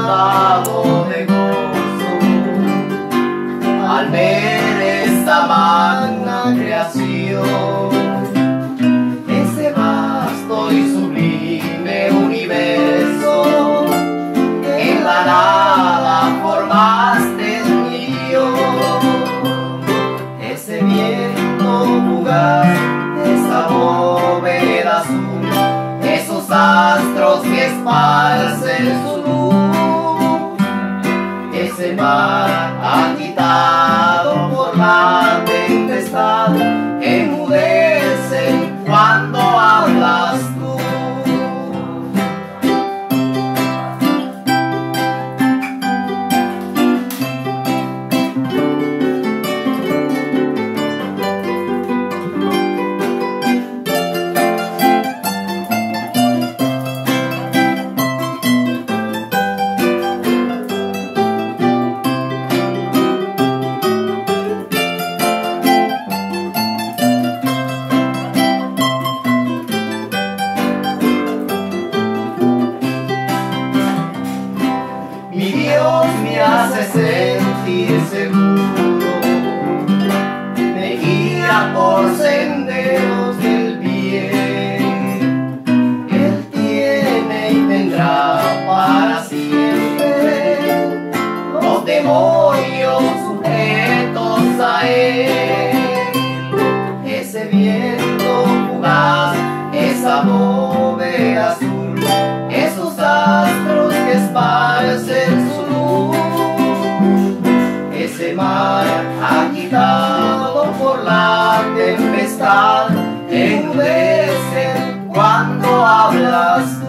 inundado de gozo al ver esta magna creación, ese vasto y sublime universo en la nada formaste el mío, ese viento fugaz, esa bóveda azul, esos astros que esparcen su se me ha agitado por la majestad enmudece cuando hablas